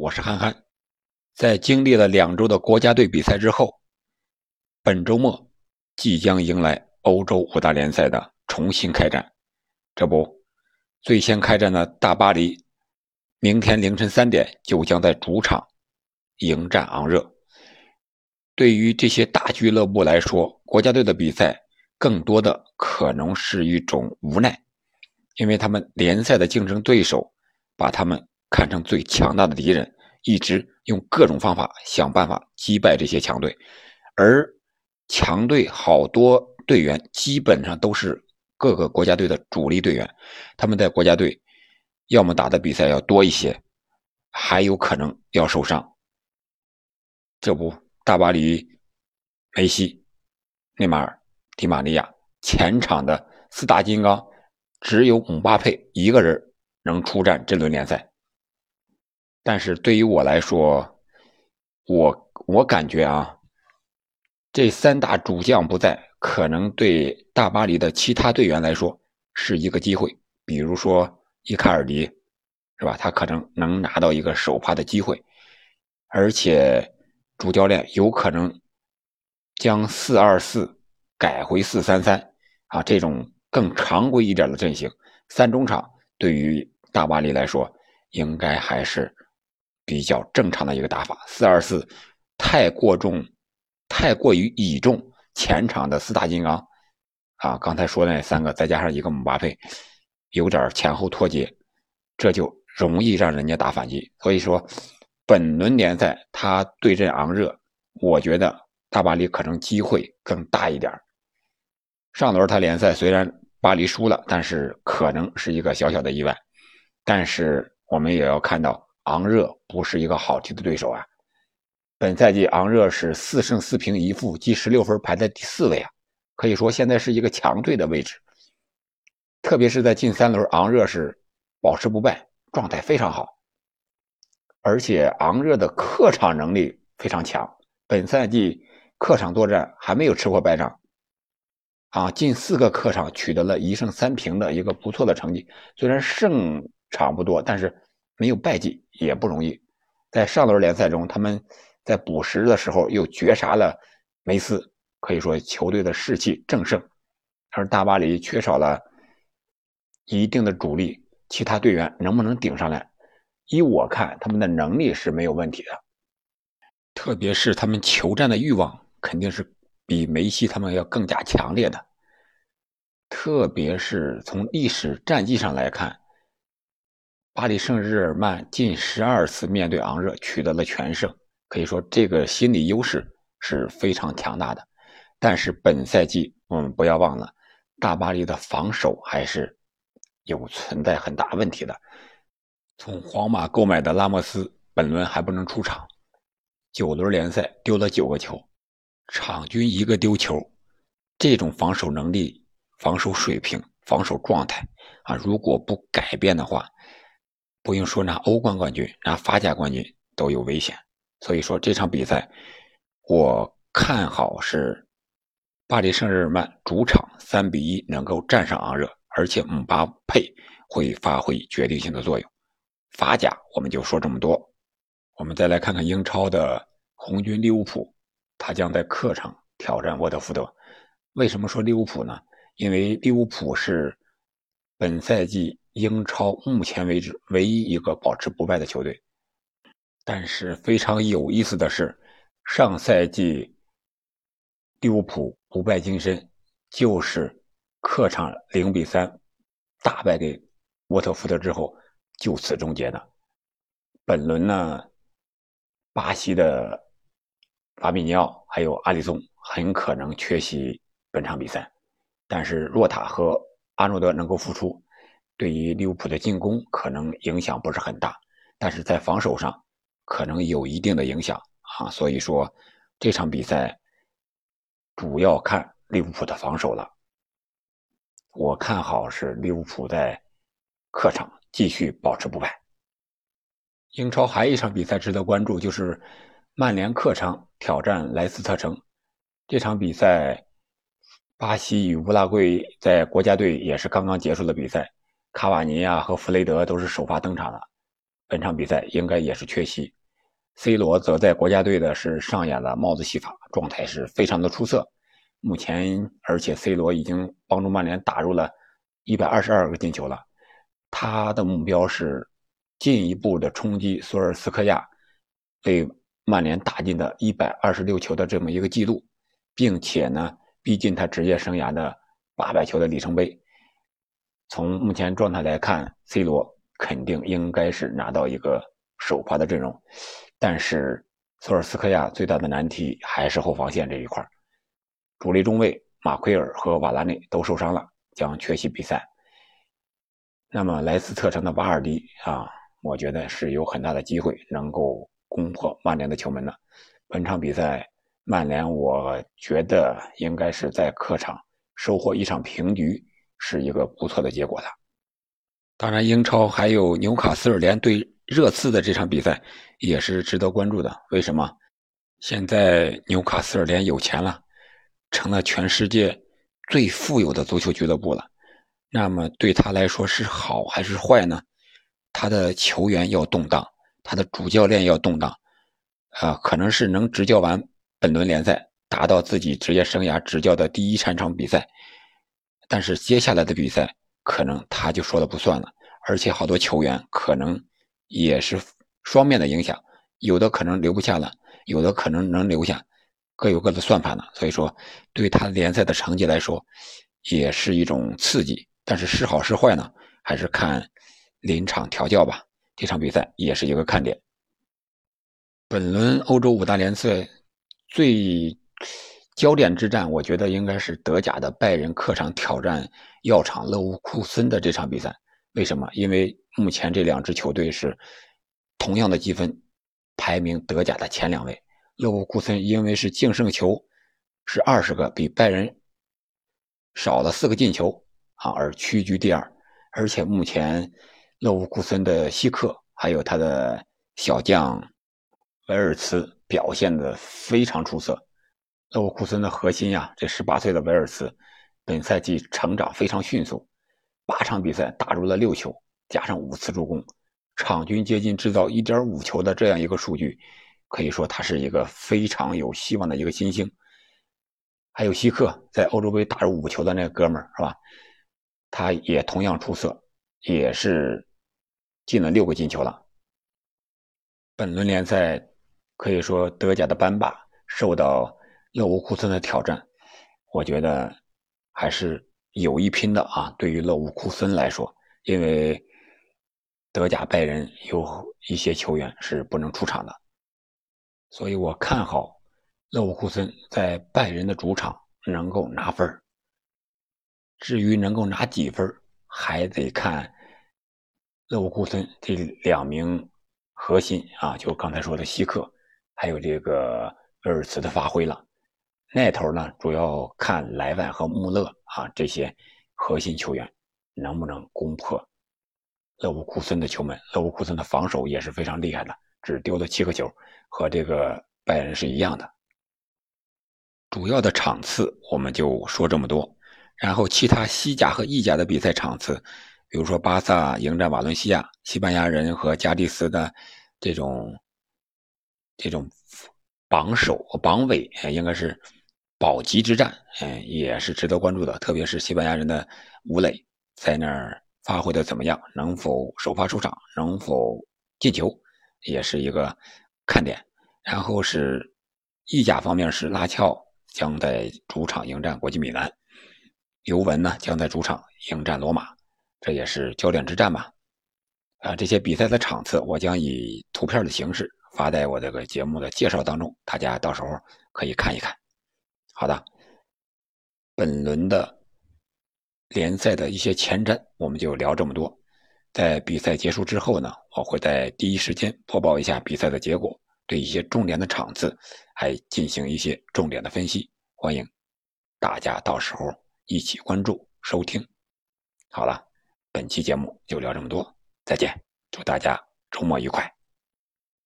我是憨憨。在经历了两周的国家队比赛之后，本周末即将迎来欧洲五大联赛的重新开战。这不，最先开战的大巴黎，明天凌晨三点就将在主场迎战昂热。对于这些大俱乐部来说，国家队的比赛更多的可能是一种无奈，因为他们联赛的竞争对手把他们。看成最强大的敌人，一直用各种方法想办法击败这些强队，而强队好多队员基本上都是各个国家队的主力队员，他们在国家队要么打的比赛要多一些，还有可能要受伤。这不，大巴黎、梅西、内马尔、迪玛利亚前场的四大金刚，只有姆巴佩一个人能出战这轮联赛。但是对于我来说，我我感觉啊，这三大主将不在，可能对大巴黎的其他队员来说是一个机会。比如说伊卡尔迪，是吧？他可能能拿到一个首发的机会，而且主教练有可能将四二四改回四三三啊，这种更常规一点的阵型。三中场对于大巴黎来说，应该还是。比较正常的一个打法，四二四太过重，太过于倚重前场的四大金刚啊！刚才说的那三个，再加上一个姆巴佩，有点前后脱节，这就容易让人家打反击。所以说，本轮联赛他对阵昂热，我觉得大巴黎可能机会更大一点。上轮他联赛虽然巴黎输了，但是可能是一个小小的意外。但是我们也要看到。昂热不是一个好踢的对手啊！本赛季昂热是四胜四平一负，积十六分，排在第四位啊，可以说现在是一个强队的位置。特别是在近三轮，昂热是保持不败，状态非常好。而且昂热的客场能力非常强，本赛季客场作战还没有吃过败仗啊，近四个客场取得了一胜三平的一个不错的成绩。虽然胜场不多，但是。没有败绩也不容易，在上轮联赛中，他们在补时的时候又绝杀了梅斯，可以说球队的士气正盛。而大巴黎缺少了一定的主力，其他队员能不能顶上来？依我看，他们的能力是没有问题的，特别是他们求战的欲望肯定是比梅西他们要更加强烈的，特别是从历史战绩上来看。巴黎圣日耳曼近十二次面对昂热取得了全胜，可以说这个心理优势是非常强大的。但是本赛季我们不要忘了，大巴黎的防守还是有存在很大问题的。从皇马购买的拉莫斯本轮还不能出场，九轮联赛丢了九个球，场均一个丢球，这种防守能力、防守水平、防守状态啊，如果不改变的话。不用说拿欧冠冠军，拿法甲冠军都有危险。所以说这场比赛，我看好是巴黎圣日耳曼主场三比一能够战胜昂热，而且姆巴佩会发挥决定性的作用。法甲我们就说这么多，我们再来看看英超的红军利物浦，他将在客场挑战沃特福德。为什么说利物浦呢？因为利物浦是本赛季。英超目前为止唯一一个保持不败的球队，但是非常有意思的是，上赛季利物浦不败金身就是客场零比三大败给沃特福德之后就此终结的。本轮呢，巴西的法比尼奥还有阿里松很可能缺席本场比赛，但是若塔和阿诺德能够复出。对于利物浦的进攻可能影响不是很大，但是在防守上可能有一定的影响啊。所以说这场比赛主要看利物浦的防守了。我看好是利物浦在客场继续保持不败。英超还有一场比赛值得关注，就是曼联客场挑战莱斯特城。这场比赛，巴西与乌拉圭在国家队也是刚刚结束的比赛。卡瓦尼亚和弗雷德都是首发登场的，本场比赛应该也是缺席。C 罗则在国家队的是上演了帽子戏法，状态是非常的出色。目前，而且 C 罗已经帮助曼联打入了一百二十二个进球了。他的目标是进一步的冲击索尔斯克亚为曼联打进的一百二十六球的这么一个记录，并且呢，逼近他职业生涯的八百球的里程碑。从目前状态来看，C 罗肯定应该是拿到一个首发的阵容。但是索尔斯克亚最大的难题还是后防线这一块主力中卫马奎尔和瓦拉内都受伤了，将缺席比赛。那么莱斯特城的瓦尔迪啊，我觉得是有很大的机会能够攻破曼联的球门的。本场比赛，曼联我觉得应该是在客场收获一场平局，是一个不错的结果的。当然，英超还有纽卡斯尔联对。热刺的这场比赛也是值得关注的。为什么？现在纽卡斯尔联有钱了，成了全世界最富有的足球俱乐部了。那么对他来说是好还是坏呢？他的球员要动荡，他的主教练要动荡，啊，可能是能执教完本轮联赛，达到自己职业生涯执教的第一场场比赛。但是接下来的比赛，可能他就说了不算了，而且好多球员可能。也是双面的影响，有的可能留不下了，有的可能能留下，各有各的算盘了。所以说，对他联赛的成绩来说，也是一种刺激。但是是好是坏呢，还是看临场调教吧。这场比赛也是一个看点。本轮欧洲五大联赛最焦点之战，我觉得应该是德甲的拜仁客场挑战药厂勒沃库森的这场比赛。为什么？因为目前这两支球队是同样的积分，排名德甲的前两位。勒沃库森因为是净胜球是二十个，比拜仁少了四个进球啊，而屈居第二。而且目前勒沃库森的希克还有他的小将维尔茨表现的非常出色。勒沃库森的核心呀，这十八岁的维尔茨本赛季成长非常迅速，八场比赛打入了六球。加上五次助攻，场均接近制造一点五球的这样一个数据，可以说他是一个非常有希望的一个新星。还有希克在欧洲杯打入五球的那个哥们儿是吧？他也同样出色，也是进了六个进球了。本轮联赛可以说德甲的班霸受到勒沃库森的挑战，我觉得还是有一拼的啊。对于勒沃库森来说，因为。德甲拜仁有一些球员是不能出场的，所以我看好勒沃库森在拜仁的主场能够拿分至于能够拿几分，还得看勒沃库森这两名核心啊，就刚才说的希克，还有这个威尔茨的发挥了。那头呢，主要看莱万和穆勒啊这些核心球员能不能攻破。勒沃库森的球门，勒沃库森的防守也是非常厉害的，只丢了七个球，和这个拜仁是一样的。主要的场次我们就说这么多，然后其他西甲和意甲的比赛场次，比如说巴萨迎战瓦伦西亚，西班牙人和加迪斯的这种这种榜首榜尾，应该是保级之战，嗯，也是值得关注的。特别是西班牙人的武磊在那儿。发挥的怎么样？能否首发出场？能否进球？也是一个看点。然后是意甲方面是拉乔将在主场迎战国际米兰，尤文呢将在主场迎战罗马，这也是焦点之战吧。啊，这些比赛的场次我将以图片的形式发在我这个节目的介绍当中，大家到时候可以看一看。好的，本轮的。联赛的一些前瞻，我们就聊这么多。在比赛结束之后呢，我会在第一时间播报一下比赛的结果，对一些重点的场次还进行一些重点的分析。欢迎大家到时候一起关注收听。好了，本期节目就聊这么多，再见，祝大家周末愉快。